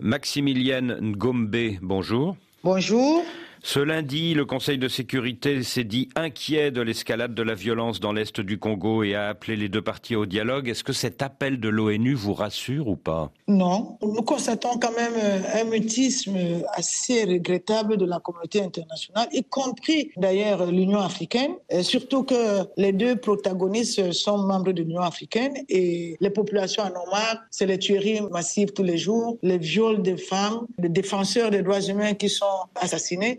Maximilienne Ngombe, bonjour. Bonjour. Ce lundi, le Conseil de sécurité s'est dit inquiet de l'escalade de la violence dans l'Est du Congo et a appelé les deux parties au dialogue. Est-ce que cet appel de l'ONU vous rassure ou pas? Non. Nous constatons quand même euh, un mutisme assez regrettable de la communauté internationale, y compris d'ailleurs l'Union africaine, surtout que les deux protagonistes sont membres de l'Union africaine et les populations marre. C'est les tueries massives tous les jours, les viols des femmes, les défenseurs des droits humains qui sont assassinés.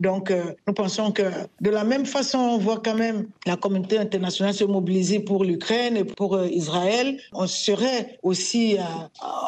Donc, euh, nous pensons que de la même façon, on voit quand même la communauté internationale se mobiliser pour l'Ukraine et pour euh, Israël. On serait aussi euh,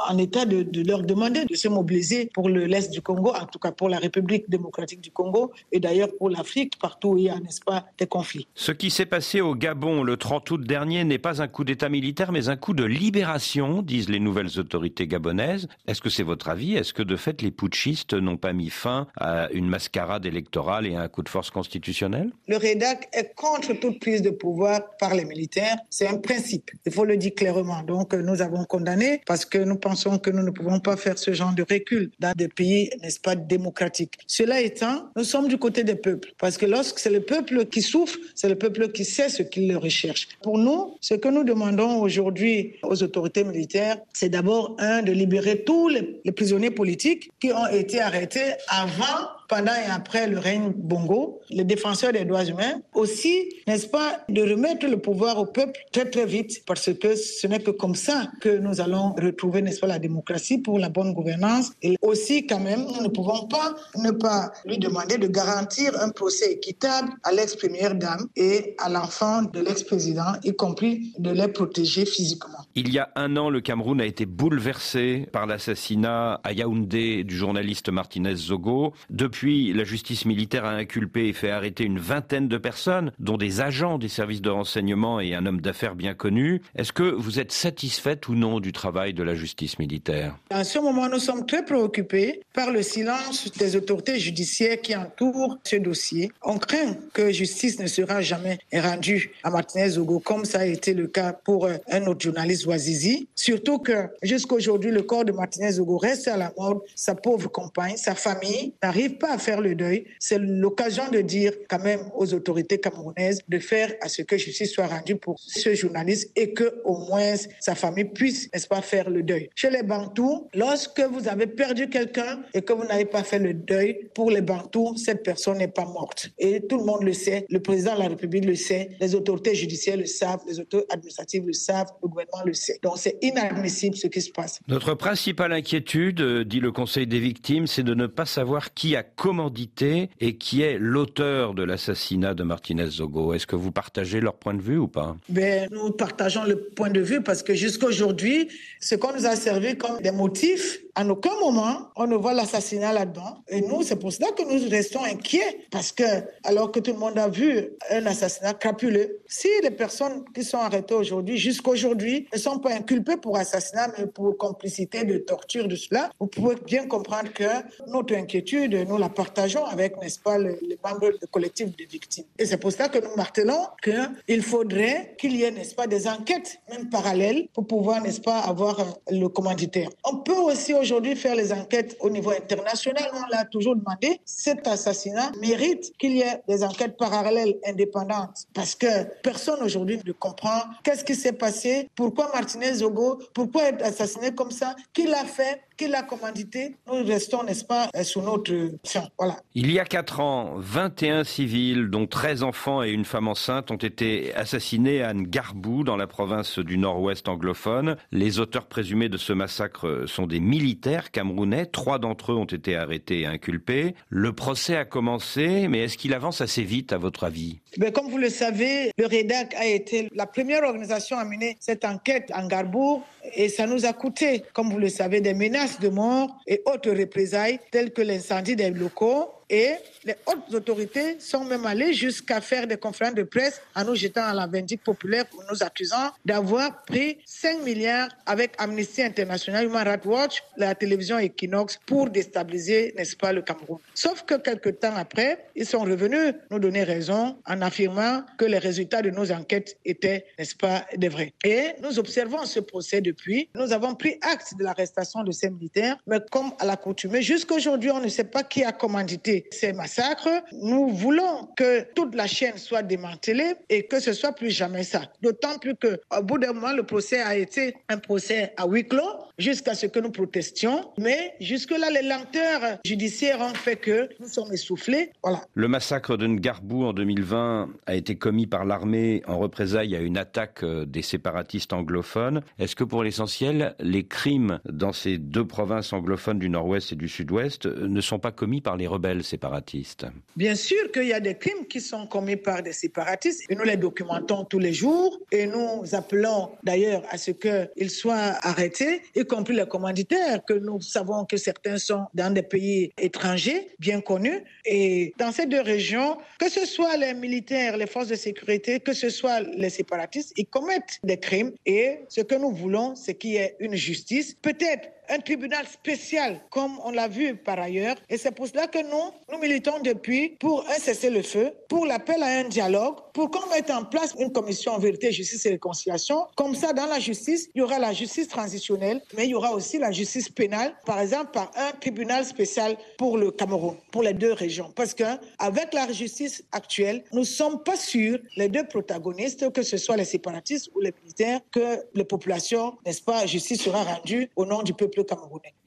en état de, de, leur demander de se mobiliser pour l'Est du Congo, en tout cas pour la République démocratique du Congo et d'ailleurs pour l'Afrique, partout où il y a, n'est-ce pas, des conflits. Ce qui s'est passé au Gabon le 30 août dernier n'est pas un coup d'État militaire, mais un coup de libération, disent les nouvelles autorités gabonaises. Est-ce que c'est votre avis? Est-ce que de fait les putschistes n'ont pas mis fin à une mascarade électorale et un coup de force constitutionnel? Le REDAC est contre toute prise de pouvoir par les militaires. C'est un principe. Il faut le dire clairement. Donc, nous avons condamné parce que nous pensons que nous ne pouvons pas faire ce genre de recul dans des pays, n'est-ce pas, démocratiques. Cela étant, nous sommes du côté des peuples. Parce que lorsque c'est le peuple qui souffre, c'est le peuple qui sait ce qu'il recherche. Pour nous, ce que nous demandons aujourd'hui aux autorités militaires, c'est d'abord, un, de libérer tous les prisonniers politiques qui ont été arrêtés avant pendant et après le règne Bongo, les défenseurs des droits humains, aussi, n'est-ce pas, de remettre le pouvoir au peuple très très vite, parce que ce n'est que comme ça que nous allons retrouver, n'est-ce pas, la démocratie pour la bonne gouvernance. Et aussi, quand même, nous ne pouvons pas ne pas lui demander de garantir un procès équitable à l'ex-première dame et à l'enfant de l'ex-président, y compris de les protéger physiquement. Il y a un an, le Cameroun a été bouleversé par l'assassinat à Yaoundé du journaliste Martinez Zogo. Depuis, la justice militaire a inculpé et fait arrêter une vingtaine de personnes, dont des agents des services de renseignement et un homme d'affaires bien connu. Est-ce que vous êtes satisfaite ou non du travail de la justice militaire? En ce moment, nous sommes très préoccupés par le silence des autorités judiciaires qui entourent ce dossier. On craint que justice ne sera jamais rendue à Martinez Zogo, comme ça a été le cas pour un autre journaliste Ouazizi. Surtout que jusqu'à aujourd'hui, le corps de Martinez Zogo reste à la mort. Sa pauvre compagne, sa famille n'arrive pas à faire le deuil. C'est l'occasion de dire quand même aux autorités camerounaises de faire à ce que justice soit rendue pour ce journaliste et que au moins sa famille puisse, n'est-ce pas, faire le deuil. Chez les Bantous, lorsque vous avez perdu quelqu'un et que vous n'avez pas fait le deuil, pour les Bantous, cette personne n'est pas morte. Et tout le monde le sait, le président de la République le sait, les autorités judiciaires le savent, les autorités administratives le savent, le gouvernement le sait. Donc c'est inadmissible ce qui se passe. Notre principale inquiétude, dit le Conseil des victimes, c'est de ne pas savoir qui a commandité et qui est l'auteur de l'assassinat de Martinez Zogo. Est-ce que vous partagez leur point de vue ou pas? Ben, Nous partageons le point de vue parce que jusqu'à aujourd'hui, ce qu'on nous a servi comme des motifs, en aucun moment, on ne voit l'assassinat là-dedans. Et nous, c'est pour cela que nous restons inquiets parce que, alors que tout le monde a vu un assassinat crapuleux, si les personnes qui sont arrêtées aujourd'hui, jusqu'à aujourd'hui, ne sont pas inculpées pour assassinat, mais pour complicité de torture, de cela, vous pouvez bien comprendre que notre inquiétude, nous la partageons avec, n'est-ce pas, les membres du collectif de victimes. Et c'est pour cela que nous martelons qu'il faudrait qu'il y ait, n'est-ce pas, des enquêtes, même parallèles, pour pouvoir, n'est-ce pas, avoir le commanditaire. On peut aussi aujourd'hui faire les enquêtes au niveau international. On l'a toujours demandé. Cet assassinat mérite qu'il y ait des enquêtes parallèles indépendantes parce que personne aujourd'hui ne comprend qu'est-ce qui s'est passé, pourquoi Martinez Zogo, pourquoi être assassiné comme ça, qui l'a fait, qui l'a commandité. Nous restons, n'est-ce pas, sous notre champ. Voilà. Il y a quatre ans, 21 civils, dont 13 enfants et une femme enceinte, ont été assassinés à Ngarbou, dans la province du nord-ouest anglophone. Les auteurs présumés de ce massacre sont des militaires camerounais. Trois d'entre eux ont été arrêtés et inculpés. Le procès a commencé, mais est-ce qu'il avance assez vite, à votre avis? Mais Comme vous le savez, le REDAC a été la première organisation à mener cette enquête en Garbou et ça nous a coûté, comme vous le savez, des menaces de mort et autres représailles telles que l'incendie des locaux Et les hautes autorités sont même allées jusqu'à faire des conférences de presse en nous jetant à la vindicte populaire pour nous accusant d'avoir pris 5 milliards avec Amnesty International, Human Rights Watch, la télévision Equinox pour déstabiliser, n'est-ce pas, le Cameroun. Sauf que quelques temps après, ils sont revenus nous donner raison en affirmant que les résultats de nos enquêtes étaient, n'est-ce pas, des vrais. Et nous observons ce procès depuis. Nous avons pris acte de l'arrestation de ces militaires, mais comme à l'accoutumée, jusqu'à aujourd'hui, on ne sait pas qui a commandité ces massacres. Nous voulons que toute la chaîne soit démantelée et que ce soit plus jamais ça. D'autant plus qu'au bout d'un moment, le procès a été un procès à huis clos jusqu'à ce que nous protestions. Mais jusque-là, les lenteurs judiciaires ont fait que nous sommes essoufflés. Voilà. Le massacre de Ngarbou en 2020 a été commis par l'armée en représailles à une attaque euh, des séparatistes anglophones. Est-ce que pour l'essentiel, les crimes dans ces deux provinces anglophones du nord-ouest et du sud-ouest euh, ne sont pas commis par les rebelles? Séparatistes. Bien sûr qu'il y a des crimes qui sont commis par des séparatistes. Et nous les documentons tous les jours et nous appelons d'ailleurs à ce qu'ils soient arrêtés, y compris les commanditaires, que nous savons que certains sont dans des pays étrangers bien connus. Et dans ces deux régions, que ce soit les militaires, les forces de sécurité, que ce soit les séparatistes, ils commettent des crimes. Et ce que nous voulons, c'est qu'il y ait une justice, peut-être un tribunal spécial, comme on l'a vu par ailleurs. Et c'est pour cela que nous, nous militons depuis pour un cessez-le-feu, pour l'appel à un dialogue, pour qu'on mette en place une commission vérité, justice et réconciliation. Comme ça, dans la justice, il y aura la justice transitionnelle, mais il y aura aussi la justice pénale, par exemple par un tribunal spécial pour le Cameroun, pour les deux régions. Parce qu'avec la justice actuelle, nous ne sommes pas sûrs, les deux protagonistes, que ce soit les séparatistes ou les militaires, que les populations, n'est-ce pas, justice sera rendue au nom du peuple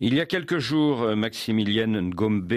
il y a quelques jours, euh, Maximilienne Ngombe,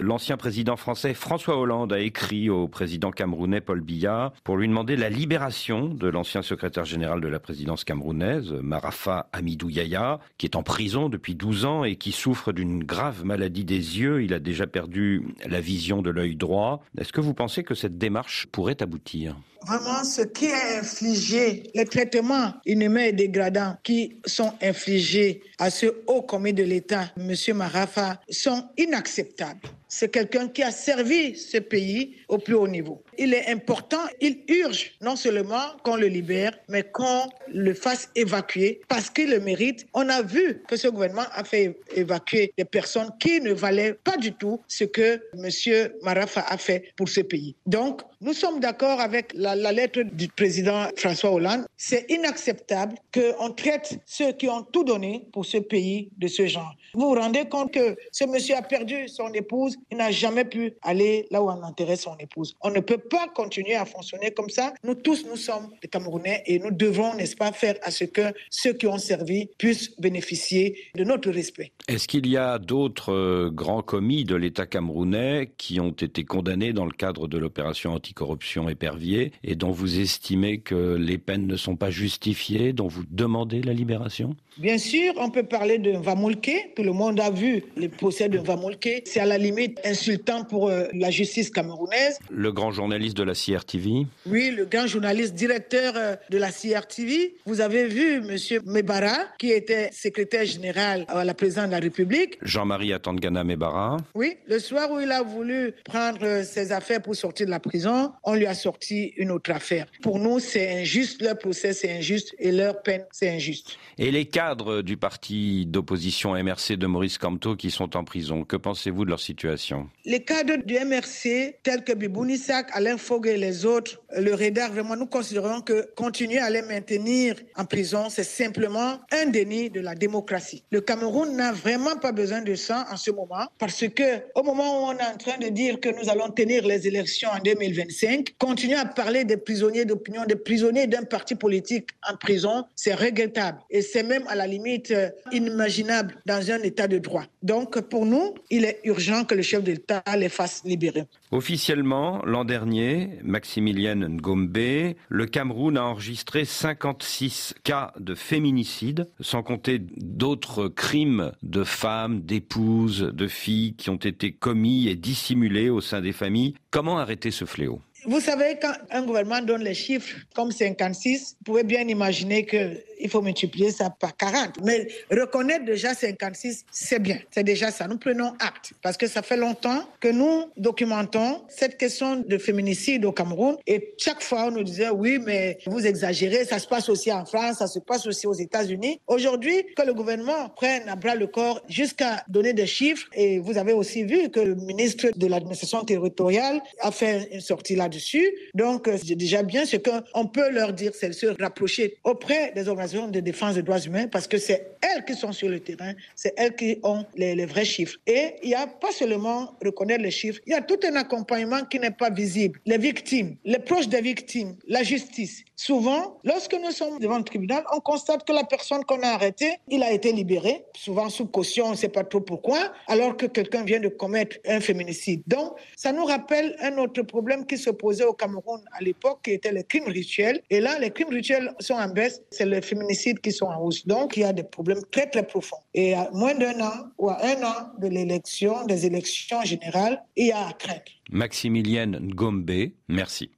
l'ancien président français François Hollande a écrit au président camerounais Paul Biya pour lui demander la libération de l'ancien secrétaire général de la présidence camerounaise, Marafa Amidou Yaya, qui est en prison depuis 12 ans et qui souffre d'une grave maladie des yeux. Il a déjà perdu la vision de l'œil droit. Est-ce que vous pensez que cette démarche pourrait aboutir? Vraiment, ce qui est infligé, les traitements inhumains et dégradants qui sont infligés à ce haut commis de l'État, M. Marafa, sont inacceptables. C'est quelqu'un qui a servi ce pays au plus haut niveau. Il est important, il urge non seulement qu'on le libère, mais qu'on le fasse évacuer parce qu'il le mérite. On a vu que ce gouvernement a fait évacuer des personnes qui ne valaient pas du tout ce que M. Marafa a fait pour ce pays. Donc, nous sommes d'accord avec la, lettre du président François Hollande. C'est inacceptable qu'on traite ceux qui ont tout donné pour ce pays de ce genre. Vous vous rendez compte que ce monsieur a perdu son épouse, il n'a jamais pu aller là où on enterrait son épouse. On ne peut pas continuer à fonctionner comme ça. Nous tous, nous sommes des Camerounais et nous devons, n'est-ce pas, faire à ce que ceux qui ont servi puissent bénéficier de notre respect. Est-ce qu'il y a d'autres euh, grands commis de l'État camerounais qui ont été condamnés dans le cadre de l'opération anticorruption épervier et dont vous estimez que les peines ne sont pas justifiées, dont vous demandez la libération? Bien sûr, on peut parler de Vamolke. Tout le monde a vu le procès de Vamolke. C'est à la limite insultant pour euh, la justice camerounaise. Le grand journaliste de la CRTV Oui, le grand journaliste directeur euh, de la CRTV. Vous avez vu M. Mebara, qui était secrétaire général à la présidence de la République. Jean-Marie Atangana Mebara. Oui, le soir où il a voulu prendre euh, ses affaires pour sortir de la prison, on lui a sorti une autre affaire. Pour nous, c'est injuste. Leur procès, c'est injuste et leur peine, c'est injuste. Et les cas cadres du parti d'opposition MRC de Maurice Camteau qui sont en prison. Que pensez-vous de leur situation? Les cadres du MRC, tels que Bibounissak, Alain Fogg et les autres, le REDAR, vraiment, nous considérons que continuer à les maintenir en prison, c'est simplement un déni de la démocratie. Le Cameroun n'a vraiment pas besoin de ça en ce moment parce que au moment où on est en train de dire que nous allons tenir les élections en 2025, continuer à parler des prisonniers d'opinion, des prisonniers d'un parti politique en prison, c'est regrettable. Et c'est même à la limite euh, inimaginable dans un État de droit. Donc, pour nous, il est urgent que le chef de l'État les fasse libérer. Officiellement, l'an dernier, Maximilien Ngombe, le Cameroun a enregistré 56 cas de féminicide, sans compter d'autres crimes de femmes, d'épouses, de filles qui ont été commis et dissimulés au sein des familles. Comment arrêter ce fléau? Vous savez, quand un gouvernement donne les chiffres comme 56, vous pouvez bien imaginer qu'il il faut multiplier ça par 40. Mais reconnaître déjà 56, c'est bien. C'est déjà ça. Nous prenons acte parce que ça fait longtemps que nous documentons cette question de féminicide au Cameroun et chaque fois on nous disait oui, mais vous exagérez, ça se passe aussi en France, ça se passe aussi aux États-Unis. Aujourd'hui, que le gouvernement prenne à bras le corps jusqu'à donner des chiffres et vous avez aussi vu que le ministre de l'administration territoriale a fait une sortie là-dessus. Donc, euh, c'est déjà bien ce qu'on peut leur dire, c'est se rapprocher auprès des organisations de défense des droits humains parce que c'est elles qui sont sur le terrain, c'est elles qui ont les, les vrais chiffres. Et il n'y a pas seulement reconnaître les chiffres, il y a tout un accompagnement qui n'est pas visible. Les victimes, les proches des victimes, la justice. Souvent, lorsque nous sommes devant le tribunal, on constate que la personne qu'on a arrêtée, il a été libéré, souvent sous caution, on ne sait pas trop pourquoi, alors que quelqu'un vient de commettre un féminicide. Donc, ça nous rappelle un autre problème qui se posait au Cameroun à l'époque, qui était les crimes rituels. Et là, les crimes rituels sont en baisse, c'est les féminicides qui sont en hausse. Donc, il y a des problèmes très, très profonds. Et à moins d'un an ou à un an de l'élection, des élections générales, il y a à craindre. Maximilienne Gombe, merci.